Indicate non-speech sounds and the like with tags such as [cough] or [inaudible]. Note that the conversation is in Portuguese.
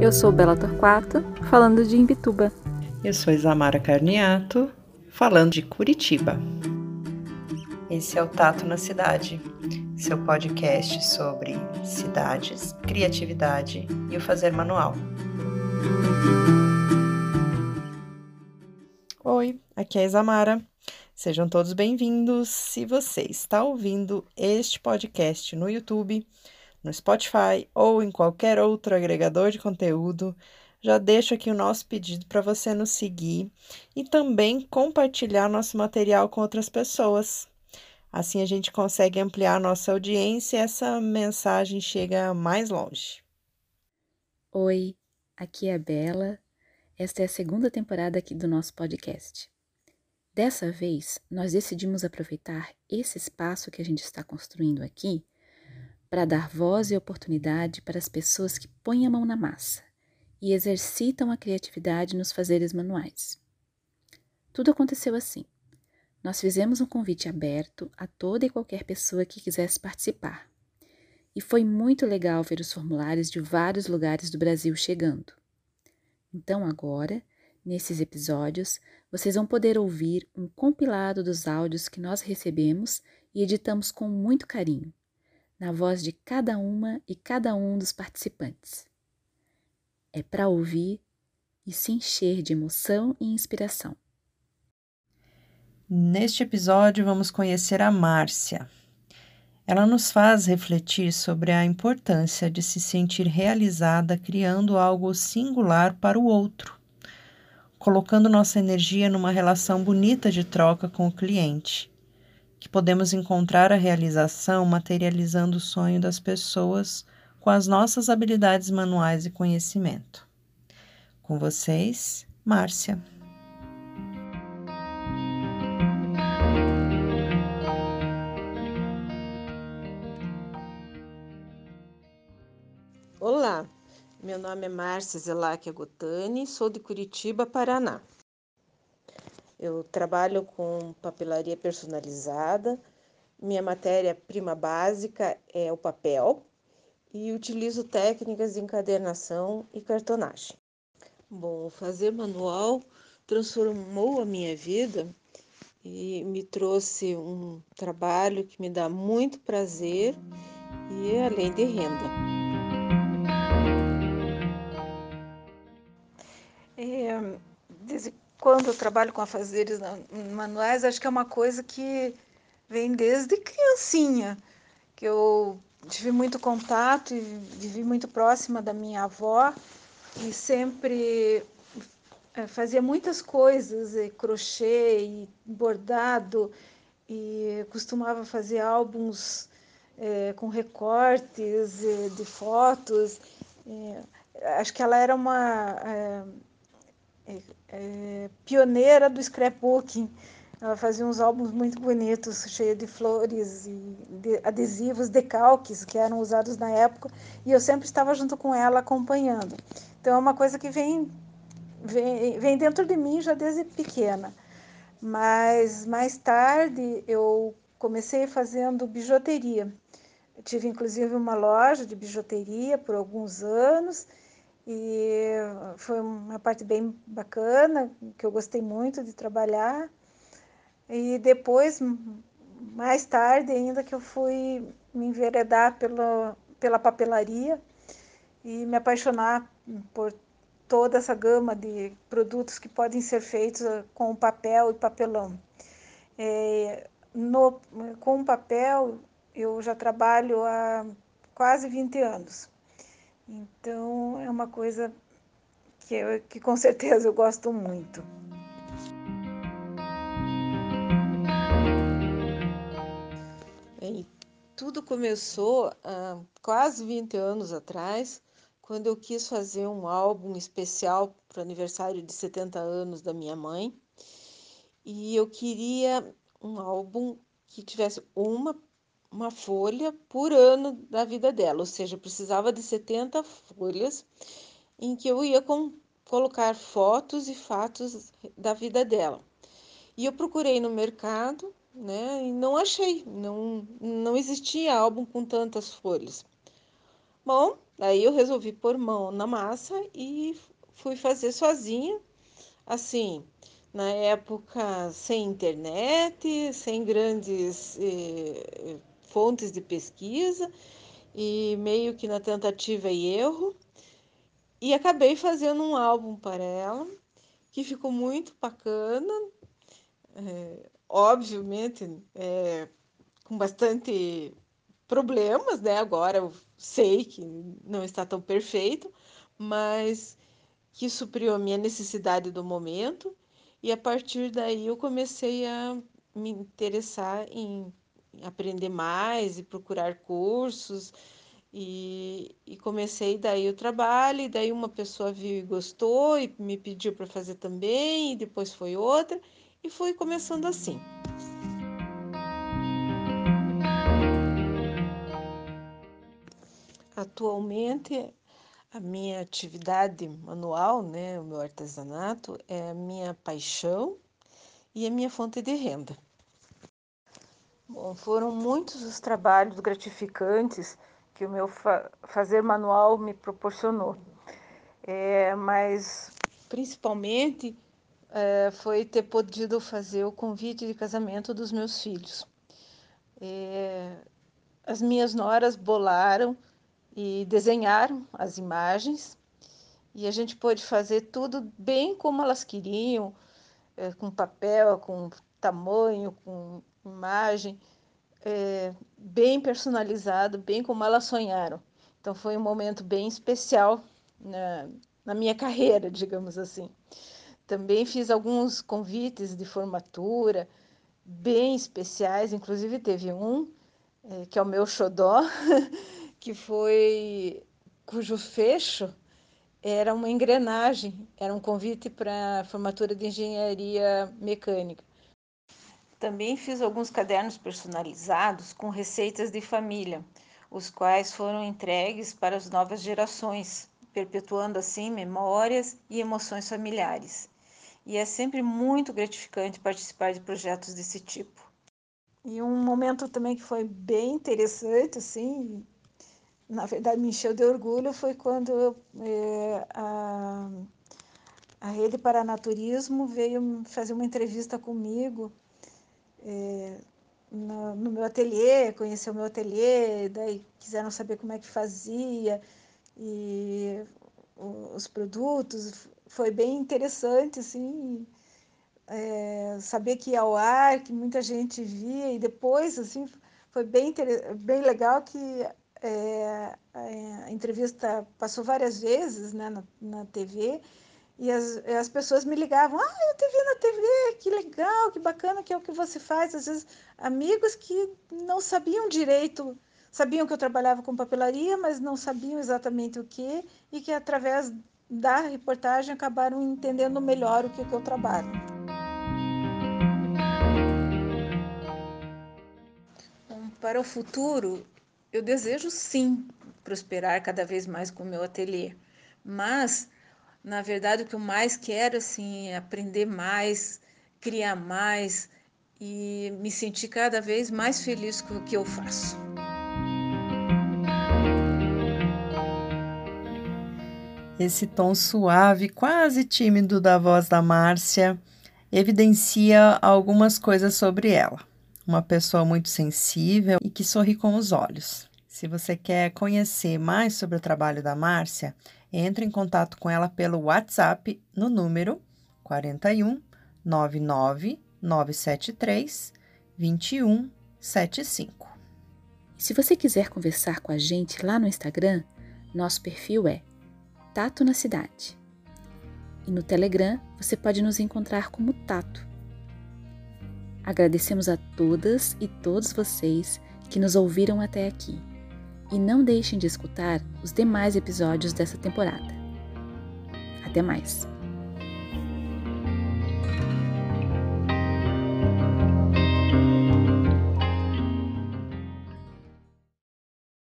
Eu sou Bela Torquato, falando de Imbituba. Eu sou Isamara Carniato, falando de Curitiba. Esse é o Tato na Cidade, seu podcast sobre cidades, criatividade e o fazer manual. Oi, aqui é a Isamara. Sejam todos bem-vindos. Se você está ouvindo este podcast no YouTube, no Spotify ou em qualquer outro agregador de conteúdo, já deixo aqui o nosso pedido para você nos seguir e também compartilhar nosso material com outras pessoas. Assim a gente consegue ampliar nossa audiência e essa mensagem chega mais longe. Oi, aqui é a Bela. Esta é a segunda temporada aqui do nosso podcast. Dessa vez, nós decidimos aproveitar esse espaço que a gente está construindo aqui para dar voz e oportunidade para as pessoas que põem a mão na massa e exercitam a criatividade nos fazeres manuais. Tudo aconteceu assim. Nós fizemos um convite aberto a toda e qualquer pessoa que quisesse participar. E foi muito legal ver os formulários de vários lugares do Brasil chegando. Então, agora, nesses episódios, vocês vão poder ouvir um compilado dos áudios que nós recebemos e editamos com muito carinho na voz de cada uma e cada um dos participantes. É para ouvir e se encher de emoção e inspiração. Neste episódio, vamos conhecer a Márcia. Ela nos faz refletir sobre a importância de se sentir realizada criando algo singular para o outro, colocando nossa energia numa relação bonita de troca com o cliente que podemos encontrar a realização materializando o sonho das pessoas com as nossas habilidades manuais e conhecimento. Com vocês, Márcia. Olá, meu nome é Márcia Zelac Agotani, sou de Curitiba, Paraná. Eu trabalho com papelaria personalizada. Minha matéria-prima básica é o papel e utilizo técnicas de encadernação e cartonagem. Bom, fazer manual transformou a minha vida e me trouxe um trabalho que me dá muito prazer e além de renda. É, desde quando eu trabalho com afazeres manuais, acho que é uma coisa que vem desde criancinha, que eu tive muito contato e vivi muito próxima da minha avó e sempre eh, fazia muitas coisas, e crochê e bordado, e costumava fazer álbuns é, com recortes de fotos. Acho que ela era uma é, é, pioneira do scrapbooking. Ela fazia uns álbuns muito bonitos, cheios de flores e de adesivos, decalques que eram usados na época, e eu sempre estava junto com ela acompanhando. Então é uma coisa que vem, vem, vem dentro de mim já desde pequena. Mas mais tarde eu comecei fazendo bijuteria. Tive inclusive uma loja de bijuteria por alguns anos e foi uma parte bem bacana, que eu gostei muito de trabalhar. E depois, mais tarde ainda, que eu fui me enveredar pela, pela papelaria e me apaixonar por toda essa gama de produtos que podem ser feitos com papel e papelão. É, no, com papel, eu já trabalho há quase 20 anos. Então, é uma coisa que, eu, que com certeza eu gosto muito. Tudo começou há quase 20 anos atrás, quando eu quis fazer um álbum especial para o aniversário de 70 anos da minha mãe. E eu queria um álbum que tivesse uma uma folha por ano da vida dela, ou seja, precisava de 70 folhas em que eu ia com, colocar fotos e fatos da vida dela. E eu procurei no mercado, né, e não achei, não, não existia álbum com tantas folhas. Bom, aí eu resolvi pôr mão na massa e fui fazer sozinha, assim, na época sem internet, sem grandes eh, fontes de pesquisa e meio que na tentativa e erro. E acabei fazendo um álbum para ela, que ficou muito bacana, é, obviamente é, com bastante problemas, né? Agora eu sei que não está tão perfeito, mas que supriu a minha necessidade do momento e a partir daí eu comecei a me interessar em aprender mais e procurar cursos e, e comecei daí o trabalho e daí uma pessoa viu e gostou e me pediu para fazer também e depois foi outra e foi começando assim. Atualmente a minha atividade manual, né, o meu artesanato, é a minha paixão e a minha fonte de renda. Bom, foram muitos os trabalhos gratificantes que o meu fa fazer manual me proporcionou, é, mas principalmente é, foi ter podido fazer o convite de casamento dos meus filhos. É, as minhas noras bolaram e desenharam as imagens e a gente pôde fazer tudo bem como elas queriam, é, com papel, com tamanho, com imagem, é, bem personalizado, bem como elas sonharam. Então foi um momento bem especial na, na minha carreira, [laughs] digamos assim. Também fiz alguns convites de formatura bem especiais, inclusive teve um é, que é o meu xodó, [laughs] que foi cujo fecho era uma engrenagem, era um convite para formatura de engenharia mecânica. Também fiz alguns cadernos personalizados com receitas de família, os quais foram entregues para as novas gerações, perpetuando assim memórias e emoções familiares. E é sempre muito gratificante participar de projetos desse tipo. E um momento também que foi bem interessante, assim, na verdade me encheu de orgulho foi quando é, a, a Rede Paranaturismo veio fazer uma entrevista comigo é, no, no, meu ateliê, conheceu o meu ateliê, daí quiseram saber como é que fazia e os produtos, foi bem interessante, assim, é, saber que ia ao ar, que muita gente via, e depois, assim, foi bem, bem legal que é, a entrevista passou várias vezes né, na, na TV e as, as pessoas me ligavam, ah, eu te vi na TV, que legal, que bacana que é o que você faz. Às vezes, amigos que não sabiam direito, sabiam que eu trabalhava com papelaria, mas não sabiam exatamente o que, e que através da reportagem acabaram entendendo melhor o que, que eu trabalho. Bom, para o futuro, eu desejo sim prosperar cada vez mais com o meu ateliê, mas na verdade o que eu mais quero assim é aprender mais, criar mais e me sentir cada vez mais feliz com o que eu faço. Esse tom suave, quase tímido da voz da Márcia evidencia algumas coisas sobre ela uma pessoa muito sensível e que sorri com os olhos. Se você quer conhecer mais sobre o trabalho da Márcia, entre em contato com ela pelo WhatsApp no número 41 99 973 2175. Se você quiser conversar com a gente lá no Instagram, nosso perfil é Tato na Cidade. E no Telegram você pode nos encontrar como Tato Agradecemos a todas e todos vocês que nos ouviram até aqui. E não deixem de escutar os demais episódios dessa temporada. Até mais!